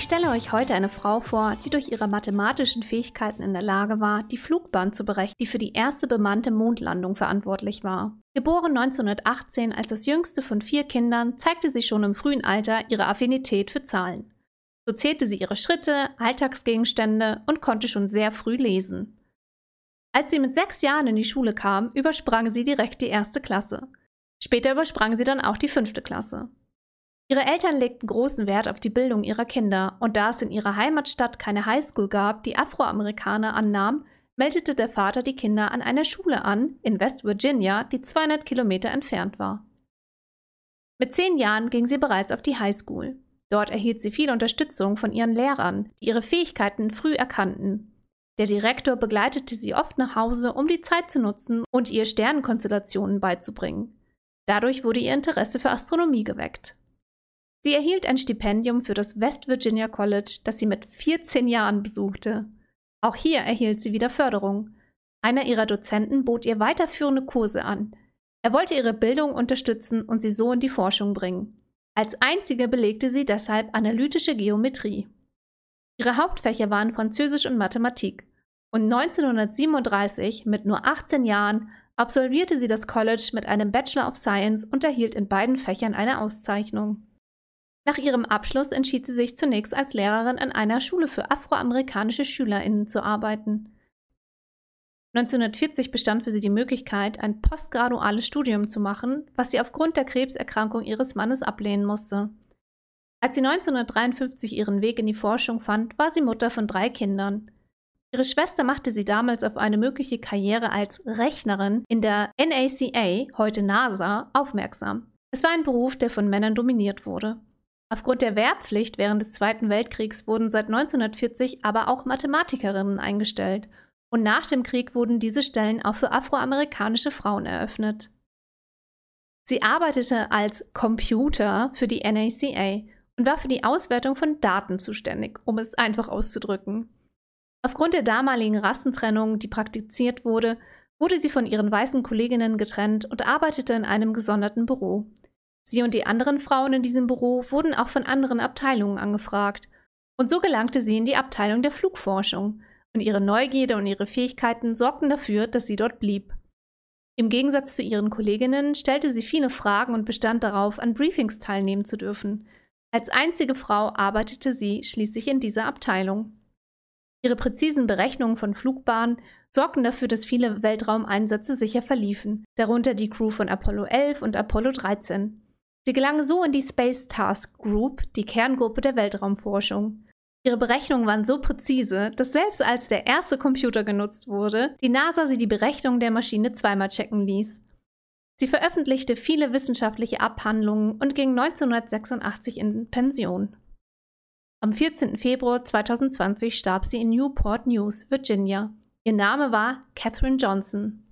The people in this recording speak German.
Ich stelle euch heute eine Frau vor, die durch ihre mathematischen Fähigkeiten in der Lage war, die Flugbahn zu berechnen, die für die erste bemannte Mondlandung verantwortlich war. Geboren 1918 als das jüngste von vier Kindern, zeigte sie schon im frühen Alter ihre Affinität für Zahlen. So zählte sie ihre Schritte, Alltagsgegenstände und konnte schon sehr früh lesen. Als sie mit sechs Jahren in die Schule kam, übersprang sie direkt die erste Klasse. Später übersprang sie dann auch die fünfte Klasse. Ihre Eltern legten großen Wert auf die Bildung ihrer Kinder, und da es in ihrer Heimatstadt keine Highschool gab, die Afroamerikaner annahm, meldete der Vater die Kinder an einer Schule an, in West Virginia, die 200 Kilometer entfernt war. Mit zehn Jahren ging sie bereits auf die Highschool. Dort erhielt sie viel Unterstützung von ihren Lehrern, die ihre Fähigkeiten früh erkannten. Der Direktor begleitete sie oft nach Hause, um die Zeit zu nutzen und ihr Sternenkonstellationen beizubringen. Dadurch wurde ihr Interesse für Astronomie geweckt. Sie erhielt ein Stipendium für das West Virginia College, das sie mit 14 Jahren besuchte. Auch hier erhielt sie wieder Förderung. Einer ihrer Dozenten bot ihr weiterführende Kurse an. Er wollte ihre Bildung unterstützen und sie so in die Forschung bringen. Als einzige belegte sie deshalb analytische Geometrie. Ihre Hauptfächer waren Französisch und Mathematik. Und 1937, mit nur 18 Jahren, absolvierte sie das College mit einem Bachelor of Science und erhielt in beiden Fächern eine Auszeichnung. Nach ihrem Abschluss entschied sie sich zunächst als Lehrerin an einer Schule für afroamerikanische SchülerInnen zu arbeiten. 1940 bestand für sie die Möglichkeit, ein postgraduales Studium zu machen, was sie aufgrund der Krebserkrankung ihres Mannes ablehnen musste. Als sie 1953 ihren Weg in die Forschung fand, war sie Mutter von drei Kindern. Ihre Schwester machte sie damals auf eine mögliche Karriere als Rechnerin in der NACA, heute NASA, aufmerksam. Es war ein Beruf, der von Männern dominiert wurde. Aufgrund der Wehrpflicht während des Zweiten Weltkriegs wurden seit 1940 aber auch Mathematikerinnen eingestellt und nach dem Krieg wurden diese Stellen auch für afroamerikanische Frauen eröffnet. Sie arbeitete als Computer für die NACA und war für die Auswertung von Daten zuständig, um es einfach auszudrücken. Aufgrund der damaligen Rassentrennung, die praktiziert wurde, wurde sie von ihren weißen Kolleginnen getrennt und arbeitete in einem gesonderten Büro. Sie und die anderen Frauen in diesem Büro wurden auch von anderen Abteilungen angefragt. Und so gelangte sie in die Abteilung der Flugforschung. Und ihre Neugierde und ihre Fähigkeiten sorgten dafür, dass sie dort blieb. Im Gegensatz zu ihren Kolleginnen stellte sie viele Fragen und bestand darauf, an Briefings teilnehmen zu dürfen. Als einzige Frau arbeitete sie schließlich in dieser Abteilung. Ihre präzisen Berechnungen von Flugbahnen sorgten dafür, dass viele Weltraumeinsätze sicher verliefen, darunter die Crew von Apollo 11 und Apollo 13. Sie gelangen so in die Space Task Group, die Kerngruppe der Weltraumforschung. Ihre Berechnungen waren so präzise, dass selbst als der erste Computer genutzt wurde, die NASA sie die Berechnungen der Maschine zweimal checken ließ. Sie veröffentlichte viele wissenschaftliche Abhandlungen und ging 1986 in Pension. Am 14. Februar 2020 starb sie in Newport News, Virginia. Ihr Name war Katherine Johnson.